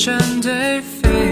山对飞。